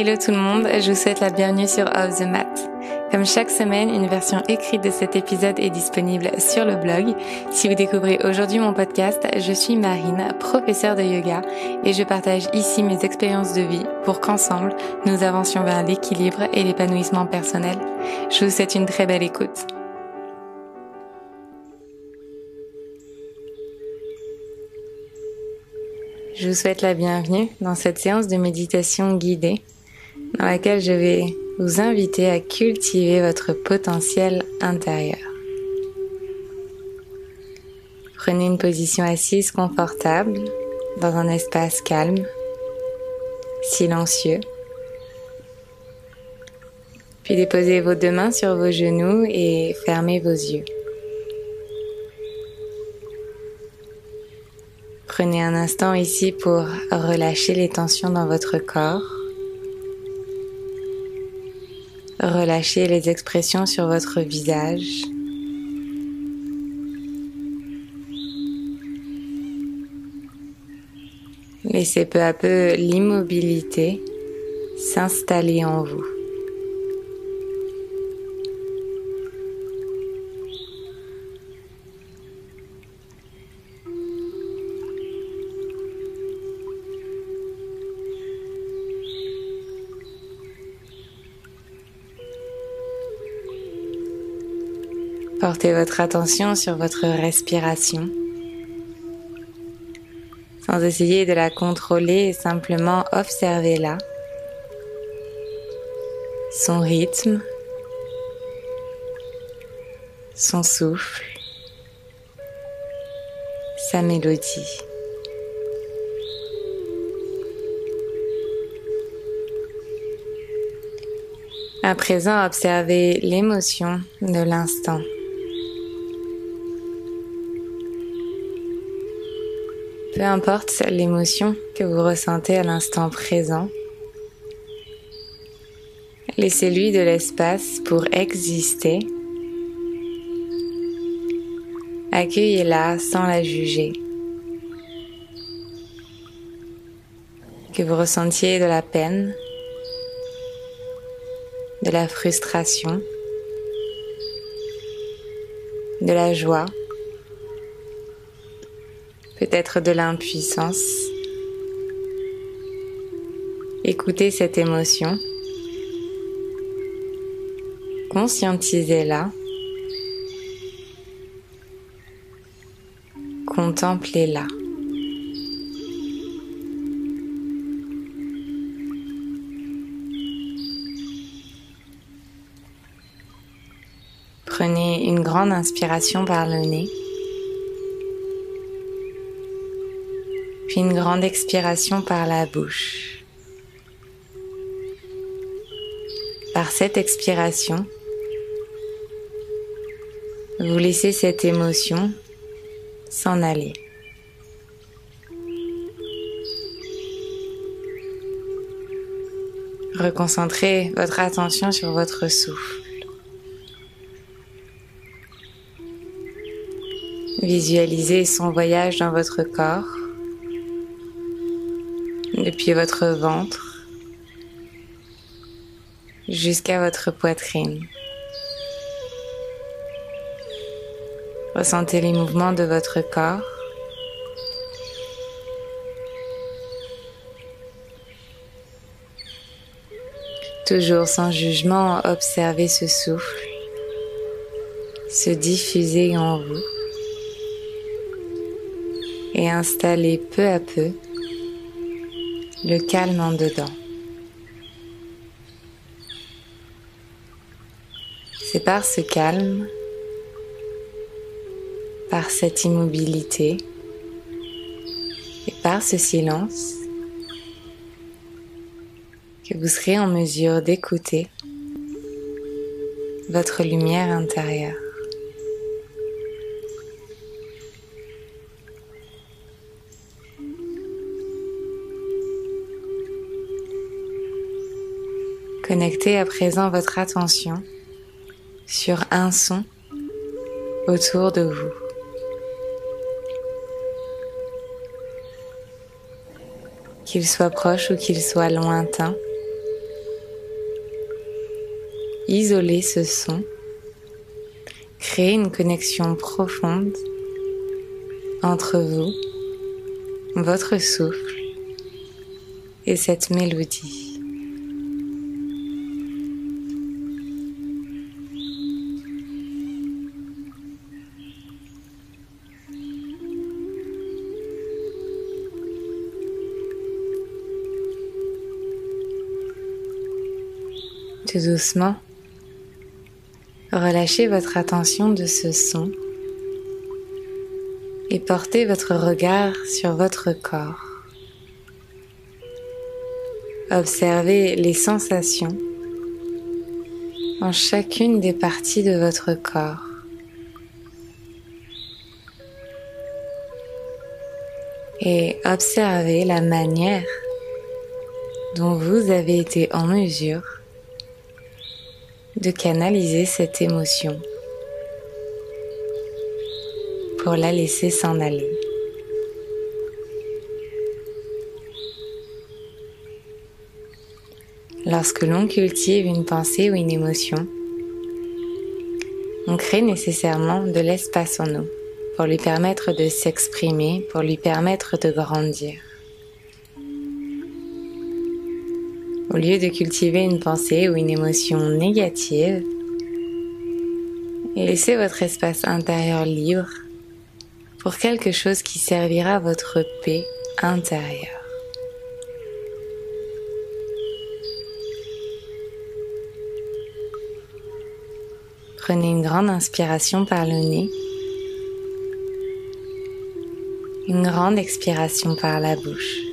Hello tout le monde, je vous souhaite la bienvenue sur Off the Mat. Comme chaque semaine, une version écrite de cet épisode est disponible sur le blog. Si vous découvrez aujourd'hui mon podcast, je suis Marine, professeure de yoga, et je partage ici mes expériences de vie pour qu'ensemble, nous avancions vers l'équilibre et l'épanouissement personnel. Je vous souhaite une très belle écoute. Je vous souhaite la bienvenue dans cette séance de méditation guidée dans laquelle je vais vous inviter à cultiver votre potentiel intérieur. Prenez une position assise confortable dans un espace calme, silencieux. Puis déposez vos deux mains sur vos genoux et fermez vos yeux. Prenez un instant ici pour relâcher les tensions dans votre corps. Relâchez les expressions sur votre visage. Laissez peu à peu l'immobilité s'installer en vous. Portez votre attention sur votre respiration sans essayer de la contrôler, simplement observez-la, son rythme, son souffle, sa mélodie. À présent, observez l'émotion de l'instant. Peu importe l'émotion que vous ressentez à l'instant présent, laissez-lui de l'espace pour exister. Accueillez-la sans la juger. Que vous ressentiez de la peine, de la frustration, de la joie, peut-être de l'impuissance. Écoutez cette émotion. Conscientisez-la. Contemplez-la. Prenez une grande inspiration par le nez. Puis une grande expiration par la bouche. Par cette expiration, vous laissez cette émotion s'en aller. Reconcentrez votre attention sur votre souffle. Visualisez son voyage dans votre corps depuis votre ventre jusqu'à votre poitrine. Ressentez les mouvements de votre corps. Toujours sans jugement, observez ce souffle se diffuser en vous et installer peu à peu le calme en dedans. C'est par ce calme, par cette immobilité et par ce silence que vous serez en mesure d'écouter votre lumière intérieure. Connectez à présent votre attention sur un son autour de vous. Qu'il soit proche ou qu'il soit lointain, isoler ce son, créer une connexion profonde entre vous, votre souffle et cette mélodie. Doucement, relâchez votre attention de ce son et portez votre regard sur votre corps. Observez les sensations en chacune des parties de votre corps. Et observez la manière dont vous avez été en mesure de canaliser cette émotion pour la laisser s'en aller. Lorsque l'on cultive une pensée ou une émotion, on crée nécessairement de l'espace en nous pour lui permettre de s'exprimer, pour lui permettre de grandir. Au lieu de cultiver une pensée ou une émotion négative, laissez votre espace intérieur libre pour quelque chose qui servira votre paix intérieure. Prenez une grande inspiration par le nez, une grande expiration par la bouche.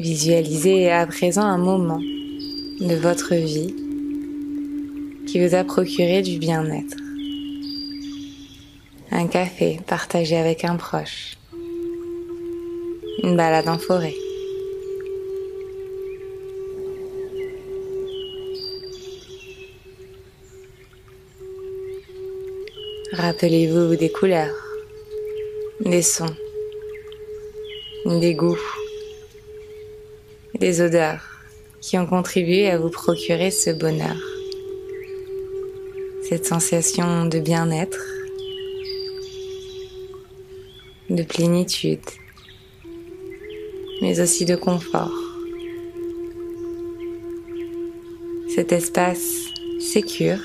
Visualisez à présent un moment de votre vie qui vous a procuré du bien-être. Un café partagé avec un proche. Une balade en forêt. Rappelez-vous des couleurs, des sons, des goûts des odeurs qui ont contribué à vous procurer ce bonheur, cette sensation de bien-être, de plénitude, mais aussi de confort. Cet espace sécure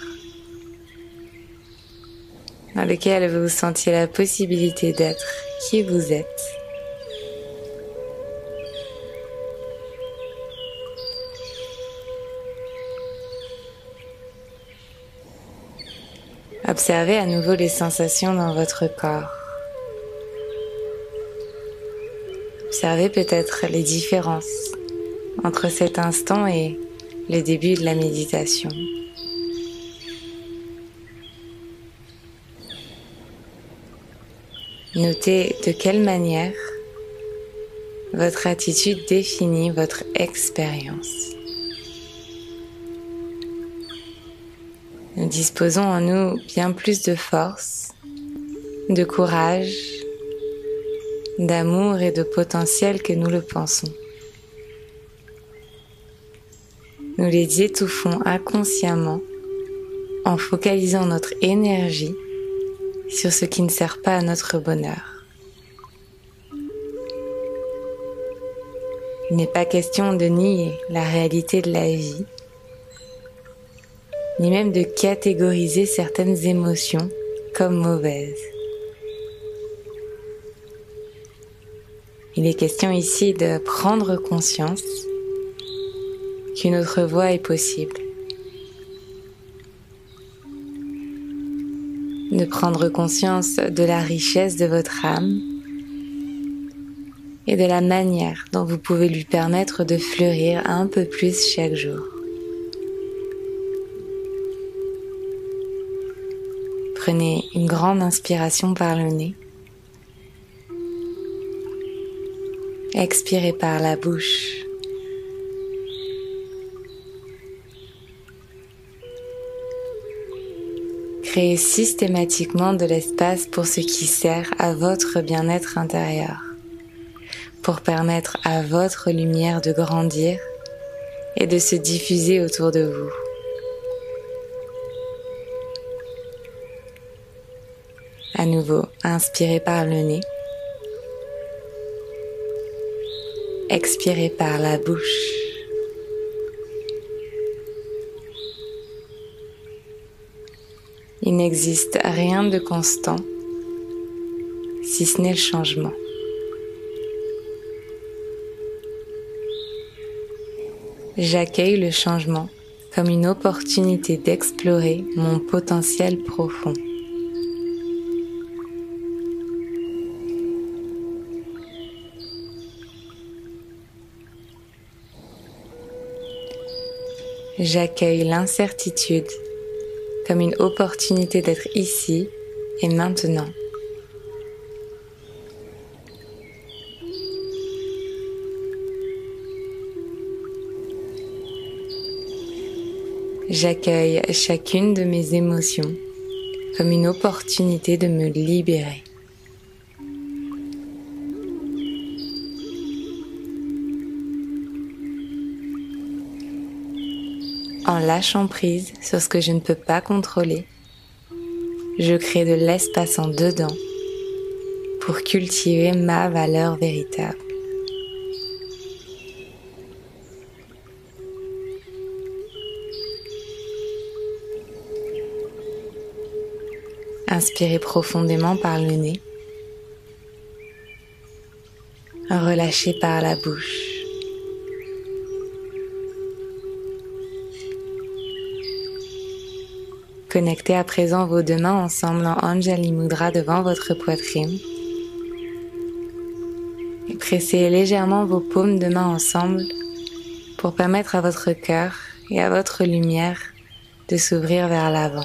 dans lequel vous sentiez la possibilité d'être qui vous êtes Observez à nouveau les sensations dans votre corps. Observez peut-être les différences entre cet instant et le début de la méditation. Notez de quelle manière votre attitude définit votre expérience. Nous disposons en nous bien plus de force, de courage, d'amour et de potentiel que nous le pensons. Nous les étouffons inconsciemment en focalisant notre énergie sur ce qui ne sert pas à notre bonheur. Il n'est pas question de nier la réalité de la vie ni même de catégoriser certaines émotions comme mauvaises. Il est question ici de prendre conscience qu'une autre voie est possible. De prendre conscience de la richesse de votre âme et de la manière dont vous pouvez lui permettre de fleurir un peu plus chaque jour. Prenez une grande inspiration par le nez. Expirez par la bouche. Créez systématiquement de l'espace pour ce qui sert à votre bien-être intérieur, pour permettre à votre lumière de grandir et de se diffuser autour de vous. À nouveau, inspirez par le nez. Expirez par la bouche. Il n'existe rien de constant si ce n'est le changement. J'accueille le changement comme une opportunité d'explorer mon potentiel profond. J'accueille l'incertitude comme une opportunité d'être ici et maintenant. J'accueille chacune de mes émotions comme une opportunité de me libérer. En lâchant prise sur ce que je ne peux pas contrôler, je crée de l'espace en dedans pour cultiver ma valeur véritable. Inspirez profondément par le nez. Relâchez par la bouche. Connectez à présent vos deux mains ensemble en Anjali Mudra devant votre poitrine. Et pressez légèrement vos paumes de main ensemble pour permettre à votre cœur et à votre lumière de s'ouvrir vers l'avant.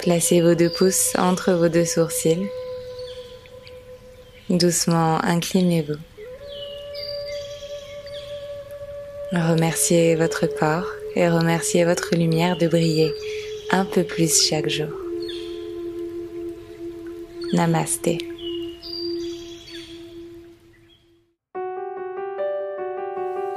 Placez vos deux pouces entre vos deux sourcils. Doucement inclinez-vous. Remerciez votre corps et remerciez votre lumière de briller un peu plus chaque jour. Namasté.